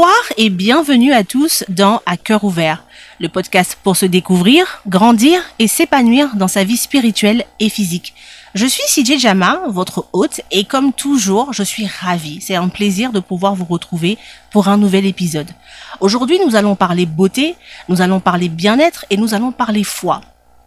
Bonsoir et bienvenue à tous dans À cœur ouvert, le podcast pour se découvrir, grandir et s'épanouir dans sa vie spirituelle et physique. Je suis CJ Jama, votre hôte, et comme toujours, je suis ravie. C'est un plaisir de pouvoir vous retrouver pour un nouvel épisode. Aujourd'hui, nous allons parler beauté, nous allons parler bien-être et nous allons parler foi.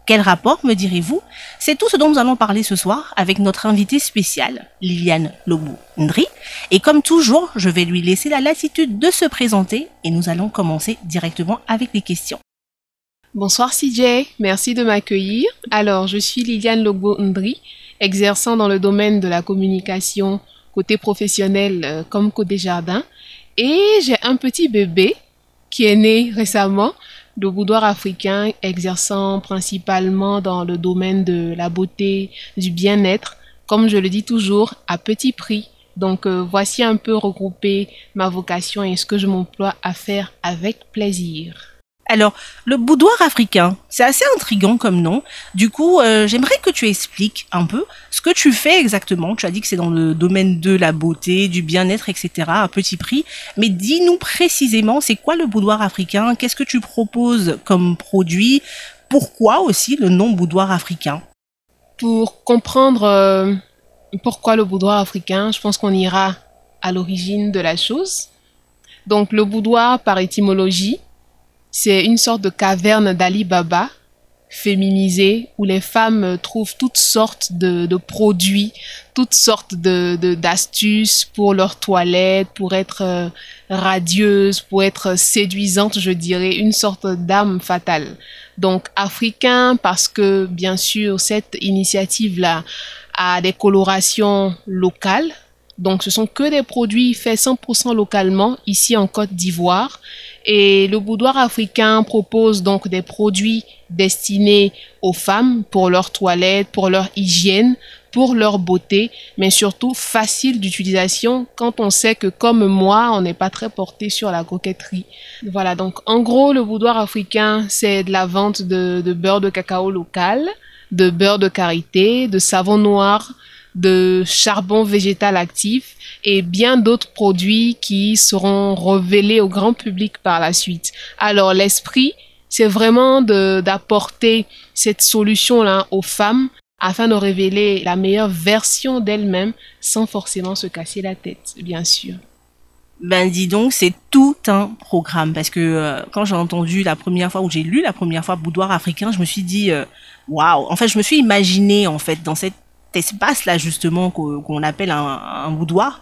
Quel rapport, me direz-vous? C'est tout ce dont nous allons parler ce soir avec notre invitée spéciale, Liliane Lobo-Ndri. Et comme toujours, je vais lui laisser la latitude de se présenter et nous allons commencer directement avec les questions. Bonsoir CJ, merci de m'accueillir. Alors, je suis Liliane Lobo-Ndri, exerçant dans le domaine de la communication côté professionnel euh, comme côté jardin. Et j'ai un petit bébé qui est né récemment de boudoir africain exerçant principalement dans le domaine de la beauté, du bien-être, comme je le dis toujours, à petit prix. Donc euh, voici un peu regroupé ma vocation et ce que je m'emploie à faire avec plaisir. Alors, le boudoir africain, c'est assez intriguant comme nom. Du coup, euh, j'aimerais que tu expliques un peu ce que tu fais exactement. Tu as dit que c'est dans le domaine de la beauté, du bien-être, etc., à petit prix. Mais dis-nous précisément, c'est quoi le boudoir africain? Qu'est-ce que tu proposes comme produit? Pourquoi aussi le nom boudoir africain? Pour comprendre euh, pourquoi le boudoir africain, je pense qu'on ira à l'origine de la chose. Donc, le boudoir, par étymologie, c'est une sorte de caverne d'Ali Baba féminisée où les femmes trouvent toutes sortes de, produits, toutes sortes de d'astuces pour leur toilette, pour être euh, radieuse, pour être séduisante, je dirais, une sorte d'âme fatale. Donc africain parce que bien sûr cette initiative là a des colorations locales. Donc ce sont que des produits faits 100% localement ici en Côte d'Ivoire et le boudoir africain propose donc des produits destinés aux femmes pour leur toilette, pour leur hygiène, pour leur beauté, mais surtout facile d'utilisation quand on sait que comme moi, on n'est pas très porté sur la coquetterie. Voilà, donc en gros, le boudoir africain, c'est de la vente de, de beurre de cacao local, de beurre de karité, de savon noir, de charbon végétal actif et bien d'autres produits qui seront révélés au grand public par la suite. Alors l'esprit, c'est vraiment d'apporter cette solution-là aux femmes afin de révéler la meilleure version d'elles-mêmes sans forcément se casser la tête, bien sûr. Ben dis donc, c'est tout un programme parce que euh, quand j'ai entendu la première fois ou j'ai lu la première fois Boudoir africain, je me suis dit euh, waouh. En fait, je me suis imaginé en fait dans cette espace là justement qu'on appelle un, boudoir.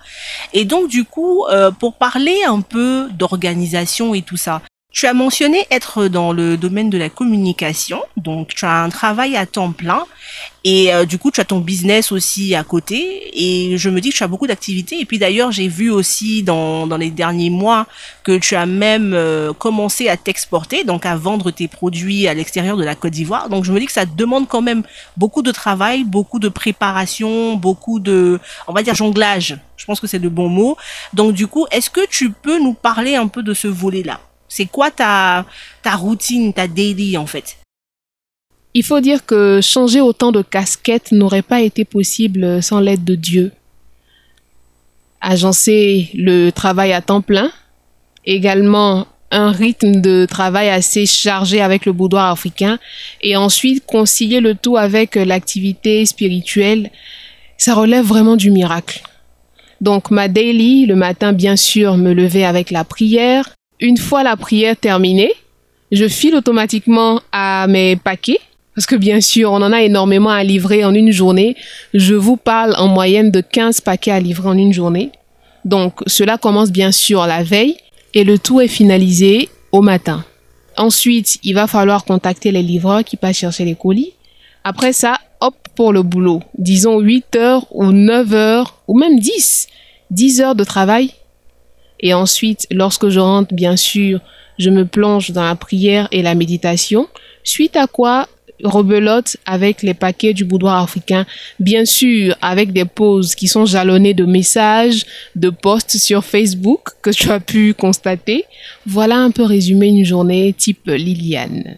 Et donc du coup, euh, pour parler un peu d'organisation et tout ça, tu as mentionné être dans le domaine de la communication, donc tu as un travail à temps plein et euh, du coup tu as ton business aussi à côté et je me dis que tu as beaucoup d'activités et puis d'ailleurs j'ai vu aussi dans, dans les derniers mois que tu as même euh, commencé à t'exporter, donc à vendre tes produits à l'extérieur de la Côte d'Ivoire. Donc je me dis que ça demande quand même beaucoup de travail, beaucoup de préparation, beaucoup de, on va dire jonglage. Je pense que c'est le bon mot. Donc du coup, est-ce que tu peux nous parler un peu de ce volet-là? C'est quoi ta, ta routine, ta daily en fait? Il faut dire que changer autant de casquettes n'aurait pas été possible sans l'aide de Dieu. Agencer le travail à temps plein, également un rythme de travail assez chargé avec le boudoir africain et ensuite concilier le tout avec l'activité spirituelle, ça relève vraiment du miracle. Donc ma daily, le matin bien sûr, me lever avec la prière, une fois la prière terminée, je file automatiquement à mes paquets. Parce que bien sûr, on en a énormément à livrer en une journée. Je vous parle en moyenne de 15 paquets à livrer en une journée. Donc cela commence bien sûr la veille et le tout est finalisé au matin. Ensuite, il va falloir contacter les livreurs qui passent chercher les colis. Après ça, hop pour le boulot. Disons 8 heures ou 9 heures ou même 10. 10 heures de travail et ensuite, lorsque je rentre, bien sûr, je me plonge dans la prière et la méditation, suite à quoi rebelote avec les paquets du boudoir africain, bien sûr avec des pauses qui sont jalonnées de messages, de posts sur Facebook que tu as pu constater. Voilà un peu résumé une journée type Liliane.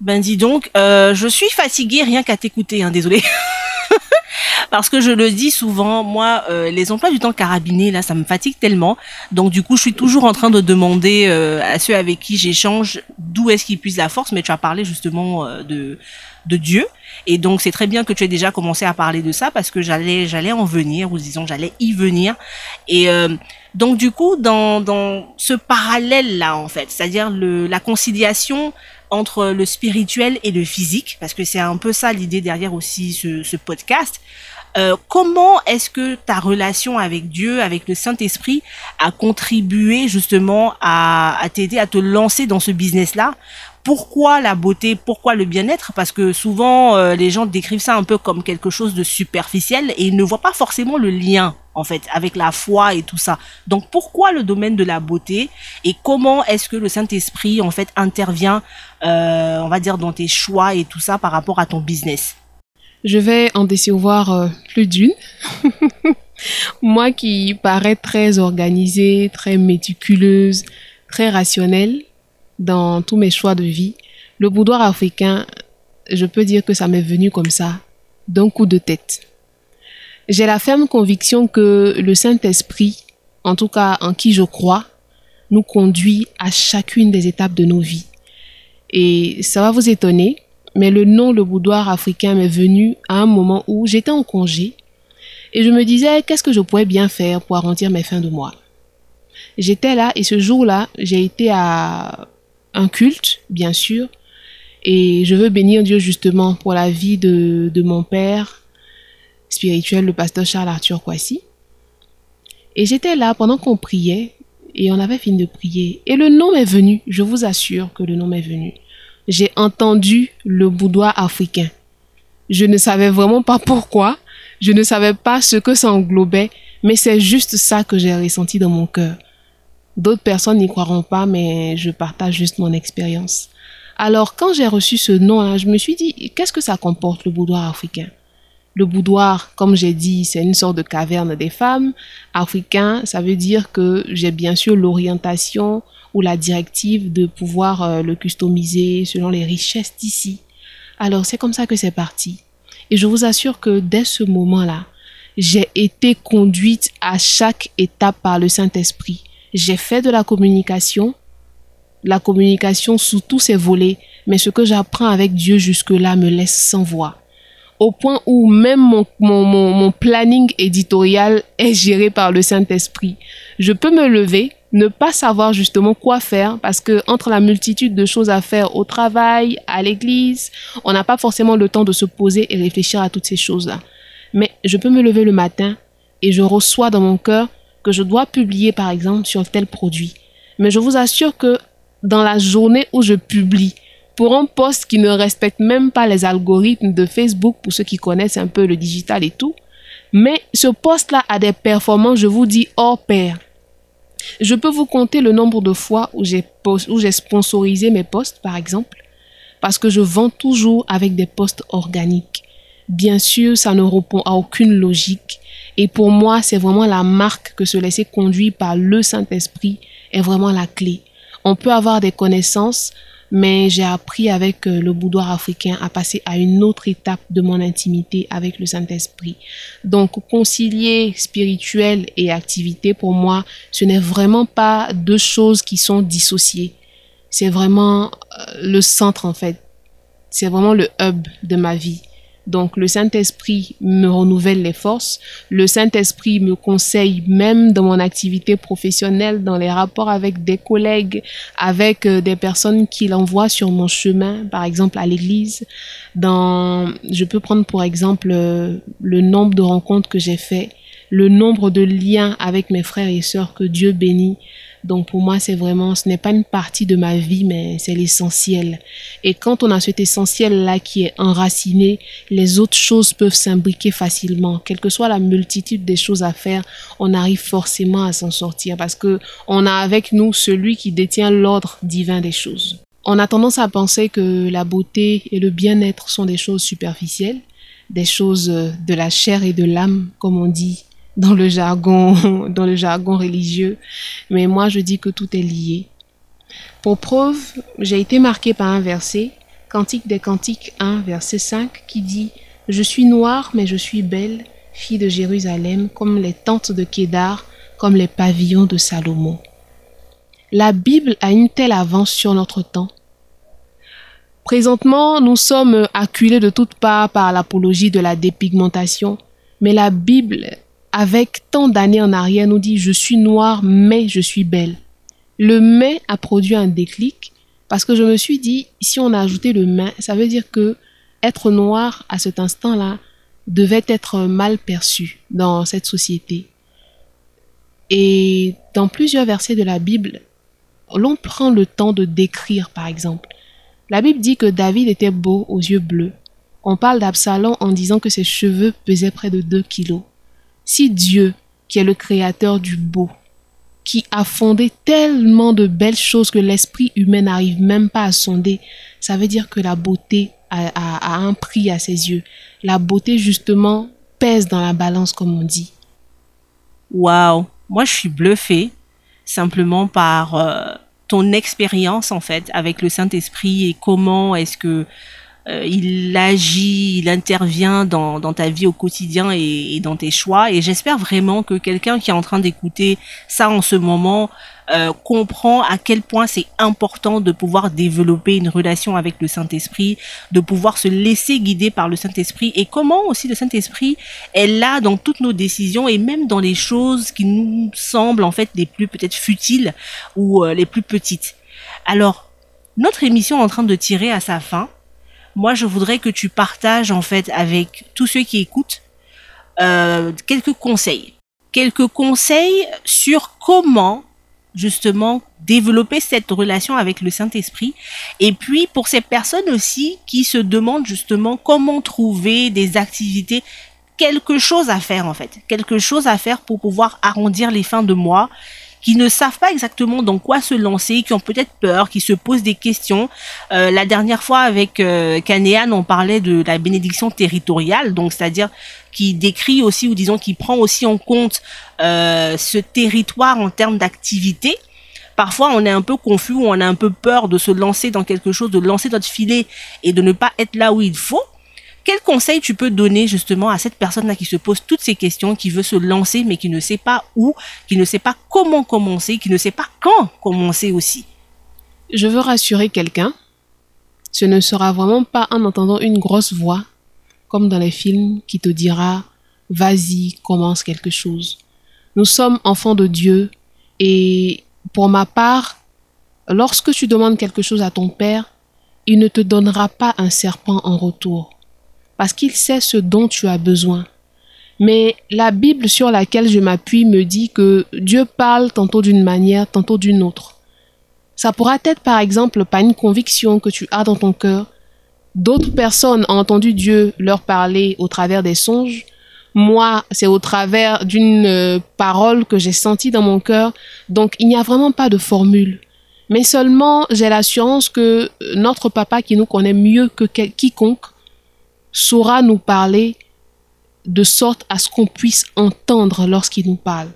Ben dis donc, euh, je suis fatiguée rien qu'à t'écouter, hein, désolé. parce que je le dis souvent, moi, euh, les emplois du temps carabinés, là, ça me fatigue tellement. Donc, du coup, je suis toujours en train de demander euh, à ceux avec qui j'échange d'où est-ce qu'ils puissent la force. Mais tu as parlé justement euh, de de Dieu. Et donc, c'est très bien que tu aies déjà commencé à parler de ça parce que j'allais, j'allais en venir, ou disons, j'allais y venir. Et donc, du coup, dans, dans ce parallèle-là, en fait, c'est-à-dire le, la conciliation entre le spirituel et le physique, parce que c'est un peu ça l'idée derrière aussi ce, ce podcast. Euh, comment est-ce que ta relation avec Dieu, avec le Saint-Esprit, a contribué justement à, à t'aider à te lancer dans ce business-là? Pourquoi la beauté, pourquoi le bien-être? Parce que souvent, euh, les gens décrivent ça un peu comme quelque chose de superficiel et ils ne voient pas forcément le lien, en fait, avec la foi et tout ça. Donc, pourquoi le domaine de la beauté et comment est-ce que le Saint-Esprit, en fait, intervient, euh, on va dire, dans tes choix et tout ça par rapport à ton business? Je vais en décevoir euh, plus d'une. Moi qui parais très organisée, très méticuleuse, très rationnelle, dans tous mes choix de vie, le boudoir africain, je peux dire que ça m'est venu comme ça, d'un coup de tête. J'ai la ferme conviction que le Saint-Esprit, en tout cas en qui je crois, nous conduit à chacune des étapes de nos vies. Et ça va vous étonner, mais le nom le boudoir africain m'est venu à un moment où j'étais en congé et je me disais qu'est-ce que je pourrais bien faire pour arrondir mes fins de mois? J'étais là et ce jour-là, j'ai été à un culte, bien sûr. Et je veux bénir Dieu justement pour la vie de, de mon père spirituel, le pasteur Charles Arthur Kwasi. Et j'étais là pendant qu'on priait et on avait fini de prier. Et le nom est venu, je vous assure que le nom est venu. J'ai entendu le boudoir africain. Je ne savais vraiment pas pourquoi, je ne savais pas ce que ça englobait, mais c'est juste ça que j'ai ressenti dans mon cœur. D'autres personnes n'y croiront pas, mais je partage juste mon expérience. Alors, quand j'ai reçu ce nom-là, je me suis dit, qu'est-ce que ça comporte, le boudoir africain? Le boudoir, comme j'ai dit, c'est une sorte de caverne des femmes. Africain, ça veut dire que j'ai bien sûr l'orientation ou la directive de pouvoir euh, le customiser selon les richesses d'ici. Alors, c'est comme ça que c'est parti. Et je vous assure que dès ce moment-là, j'ai été conduite à chaque étape par le Saint-Esprit j'ai fait de la communication, la communication sous tous ses volets, mais ce que j'apprends avec Dieu jusque-là me laisse sans voix. Au point où même mon, mon, mon, planning éditorial est géré par le Saint-Esprit. Je peux me lever, ne pas savoir justement quoi faire parce que entre la multitude de choses à faire au travail, à l'église, on n'a pas forcément le temps de se poser et réfléchir à toutes ces choses-là. Mais je peux me lever le matin et je reçois dans mon cœur que je dois publier par exemple sur tel produit. Mais je vous assure que dans la journée où je publie, pour un post qui ne respecte même pas les algorithmes de Facebook, pour ceux qui connaissent un peu le digital et tout, mais ce post-là a des performances, je vous dis, hors pair. Je peux vous compter le nombre de fois où j'ai, où j'ai sponsorisé mes posts, par exemple, parce que je vends toujours avec des posts organiques. Bien sûr, ça ne répond à aucune logique. Et pour moi, c'est vraiment la marque que se laisser conduire par le Saint-Esprit est vraiment la clé. On peut avoir des connaissances, mais j'ai appris avec euh, le boudoir africain à passer à une autre étape de mon intimité avec le Saint-Esprit. Donc, concilier spirituel et activité, pour moi, ce n'est vraiment pas deux choses qui sont dissociées. C'est vraiment euh, le centre, en fait. C'est vraiment le hub de ma vie. Donc le Saint-Esprit me renouvelle les forces. Le Saint-Esprit me conseille même dans mon activité professionnelle, dans les rapports avec des collègues, avec euh, des personnes qu'il envoie sur mon chemin, par exemple à l'église. Dans, je peux prendre pour exemple euh, le nombre de rencontres que j'ai fait, le nombre de liens avec mes frères et sœurs que Dieu bénit donc pour moi, c'est vraiment, ce n'est pas une partie de ma vie, mais c'est l'essentiel. Et quand on a cet essentiel-là qui est enraciné, les autres choses peuvent s'imbriquer facilement. Quelle que soit la multitude des choses à faire, on arrive forcément à s'en sortir parce que on a avec nous celui qui détient l'ordre divin des choses. On a tendance à penser que la beauté et le bien-être sont des choses superficielles, des choses de la chair et de l'âme, comme on dit dans le jargon, dans le jargon religieux. Mais moi, je dis que tout est lié. Pour preuve, j'ai été marqué par un verset, Cantique des Cantiques 1, verset 5, qui dit Je suis noire, mais je suis belle, fille de Jérusalem, comme les tentes de Kédar, comme les pavillons de Salomon. La Bible a une telle avance sur notre temps. Présentement, nous sommes acculés de toutes parts par l'apologie de la dépigmentation, mais la Bible, avec tant d'années en arrière, nous dit Je suis noire, mais je suis belle. Le mais a produit un déclic parce que je me suis dit Si on a ajouté le mais, ça veut dire que être noir à cet instant-là devait être mal perçu dans cette société. Et dans plusieurs versets de la Bible, l'on prend le temps de décrire, par exemple. La Bible dit que David était beau aux yeux bleus. On parle d'Absalom en disant que ses cheveux pesaient près de 2 kilos. Si Dieu, qui est le créateur du beau, qui a fondé tellement de belles choses que l'esprit humain n'arrive même pas à sonder, ça veut dire que la beauté a, un prix à ses yeux. La beauté, justement, pèse dans la balance, comme on dit. Waouh, moi je suis bluffée simplement par euh, ton expérience en fait avec le Saint-Esprit et comment est-ce que euh, il agit, il intervient dans, dans, ta vie au quotidien et, et dans tes choix. Et j'espère vraiment que quelqu'un qui est en train d'écouter ça en ce moment euh, comprend à quel point c'est important de pouvoir développer une relation avec le Saint-Esprit, de pouvoir se laisser guider par le Saint-Esprit et comment aussi le Saint-Esprit est là dans toutes nos décisions et même dans les choses qui nous semblent en fait les plus peut-être futiles ou euh, les plus petites. Alors, notre émission est en train de tirer à sa fin. Moi, je voudrais que tu partages en fait avec tous ceux qui écoutent euh, quelques conseils. Quelques conseils sur comment justement développer cette relation avec le Saint-Esprit. Et puis pour ces personnes aussi qui se demandent justement comment trouver des activités, quelque chose à faire en fait, quelque chose à faire pour pouvoir arrondir les fins de mois qui ne savent pas exactement dans quoi se lancer, qui ont peut-être peur, qui se posent des questions. Euh, la dernière fois avec euh, on parlait de la bénédiction territoriale, donc c'est-à-dire qui décrit aussi ou disons qui prend aussi en compte euh, ce territoire en termes d'activité. Parfois, on est un peu confus ou on a un peu peur de se lancer dans quelque chose, de lancer notre filet et de ne pas être là où il faut. Quel conseil tu peux donner justement à cette personne-là qui se pose toutes ces questions, qui veut se lancer mais qui ne sait pas où, qui ne sait pas comment commencer, qui ne sait pas quand commencer aussi? Je veux rassurer quelqu'un. Ce ne sera vraiment pas en entendant une grosse voix, comme dans les films, qui te dira Vas-y, commence quelque chose. Nous sommes enfants de Dieu et pour ma part, lorsque tu demandes quelque chose à ton Père, il ne te donnera pas un serpent en retour parce qu'il sait ce dont tu as besoin. Mais la Bible sur laquelle je m'appuie me dit que Dieu parle tantôt d'une manière, tantôt d'une autre. Ça pourra être par exemple pas une conviction que tu as dans ton cœur. D'autres personnes ont entendu Dieu leur parler au travers des songes. Moi, c'est au travers d'une euh, parole que j'ai sentie dans mon cœur. Donc, il n'y a vraiment pas de formule. Mais seulement, j'ai l'assurance que notre papa qui nous connaît mieux que quiconque saura nous parler de sorte à ce qu'on puisse entendre lorsqu'il nous parle,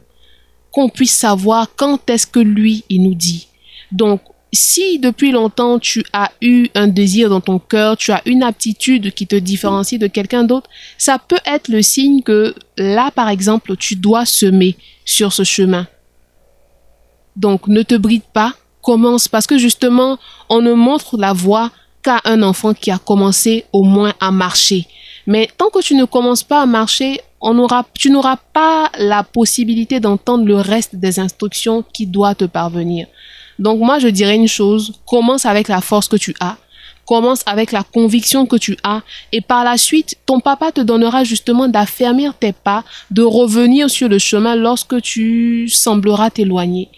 qu'on puisse savoir quand est-ce que lui, il nous dit. Donc, si depuis longtemps tu as eu un désir dans ton cœur, tu as une aptitude qui te différencie de quelqu'un d'autre, ça peut être le signe que là, par exemple, tu dois semer sur ce chemin. Donc, ne te bride pas, commence, parce que justement, on ne montre la voie qu'à un enfant qui a commencé au moins à marcher. Mais tant que tu ne commences pas à marcher, on tu n'auras pas la possibilité d'entendre le reste des instructions qui doivent te parvenir. Donc moi, je dirais une chose, commence avec la force que tu as, commence avec la conviction que tu as, et par la suite, ton papa te donnera justement d'affermir tes pas, de revenir sur le chemin lorsque tu sembleras t'éloigner.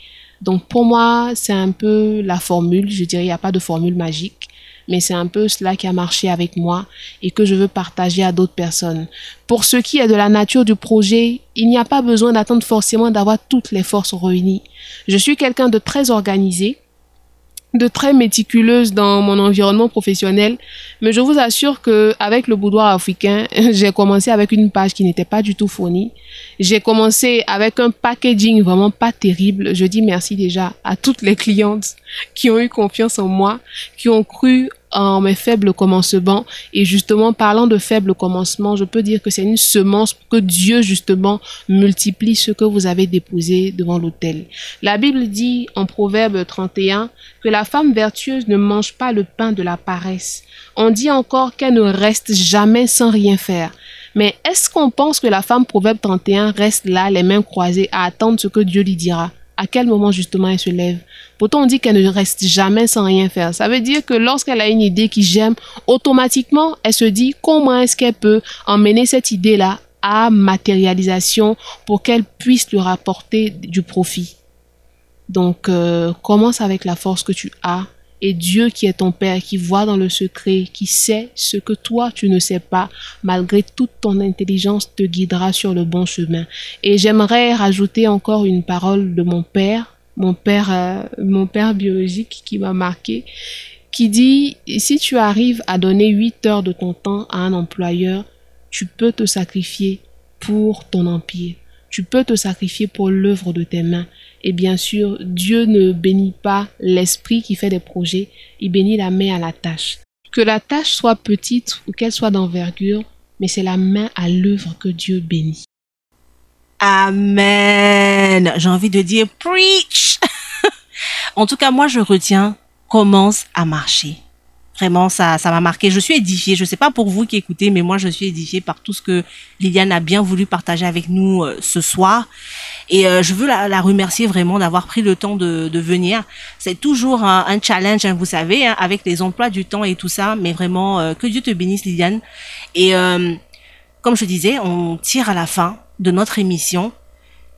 Donc pour moi, c'est un peu la formule, je dirais, il n'y a pas de formule magique mais c'est un peu cela qui a marché avec moi et que je veux partager à d'autres personnes. Pour ce qui est de la nature du projet, il n'y a pas besoin d'attendre forcément d'avoir toutes les forces réunies. Je suis quelqu'un de très organisé, de très méticuleuse dans mon environnement professionnel, mais je vous assure que avec le boudoir africain, j'ai commencé avec une page qui n'était pas du tout fournie. J'ai commencé avec un packaging vraiment pas terrible. Je dis merci déjà à toutes les clientes qui ont eu confiance en moi, qui ont cru en mes faibles commencements. Et justement, parlant de faibles commencements, je peux dire que c'est une semence que Dieu, justement, multiplie ce que vous avez déposé devant l'autel. La Bible dit en Proverbe 31 que la femme vertueuse ne mange pas le pain de la paresse. On dit encore qu'elle ne reste jamais sans rien faire. Mais est-ce qu'on pense que la femme Proverbe 31 reste là, les mains croisées, à attendre ce que Dieu lui dira? À quel moment justement elle se lève? Pourtant, on dit qu'elle ne reste jamais sans rien faire. Ça veut dire que lorsqu'elle a une idée qui j'aime, automatiquement, elle se dit comment est-ce qu'elle peut emmener cette idée-là à matérialisation pour qu'elle puisse lui rapporter du profit. Donc, euh, commence avec la force que tu as et Dieu qui est ton Père, qui voit dans le secret, qui sait ce que toi tu ne sais pas, malgré toute ton intelligence, te guidera sur le bon chemin. Et j'aimerais rajouter encore une parole de mon Père, mon Père, euh, mon Père biologique qui m'a marqué, qui dit, si tu arrives à donner 8 heures de ton temps à un employeur, tu peux te sacrifier pour ton empire. Tu peux te sacrifier pour l'œuvre de tes mains. Et bien sûr, Dieu ne bénit pas l'esprit qui fait des projets, il bénit la main à la tâche. Que la tâche soit petite ou qu'elle soit d'envergure, mais c'est la main à l'œuvre que Dieu bénit. Amen. J'ai envie de dire preach. en tout cas, moi, je retiens commence à marcher. Vraiment, ça, ça m'a marqué. Je suis édifiée. Je sais pas pour vous qui écoutez, mais moi, je suis édifiée par tout ce que Liliane a bien voulu partager avec nous euh, ce soir. Et euh, je veux la, remercier vraiment d'avoir pris le temps de, de venir. C'est toujours un, challenge, hein, vous savez, hein, avec les emplois du temps et tout ça. Mais vraiment, euh, que Dieu te bénisse, Liliane. Et comme je disais, on tire à la fin de notre émission.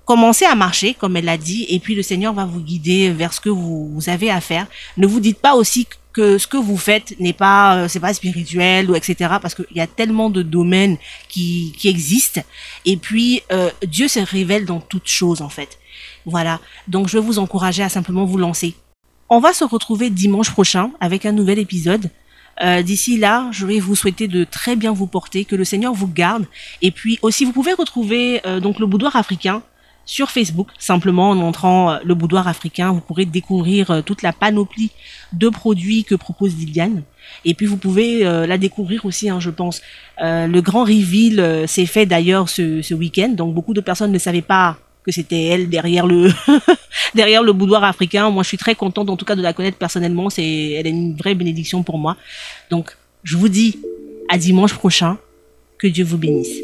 Commencez à marcher, comme elle l'a dit, et puis le Seigneur va vous guider vers ce que vous, avez à faire. Ne vous dites pas aussi que ce que vous faites n'est pas euh, c'est pas spirituel ou etc parce qu'il y a tellement de domaines qui, qui existent. Et puis euh, Dieu se révèle dans toutes choses en fait. Voilà. Donc je vais vous encourager à simplement vous lancer. On va se retrouver dimanche prochain avec un nouvel épisode. Euh, D'ici là, je vais vous souhaiter de très bien vous porter, que le Seigneur vous garde. Et puis aussi, vous pouvez retrouver donc le boudoir africain sur Facebook, simplement en entrant euh, le boudoir africain, vous pourrez découvrir euh, toute la panoplie de produits que propose Liliane. Et puis vous pouvez euh, la découvrir aussi, hein, je pense. le grand reveal s'est fait d'ailleurs ce, ce week-end, donc beaucoup de personnes ne savaient pas que c'était elle derrière le derrière le boudoir africain. Moi, je suis très contente en tout cas de la connaître personnellement. C'est elle est une vraie bénédiction pour moi. Donc, je vous dis à dimanche prochain. Que Dieu vous bénisse.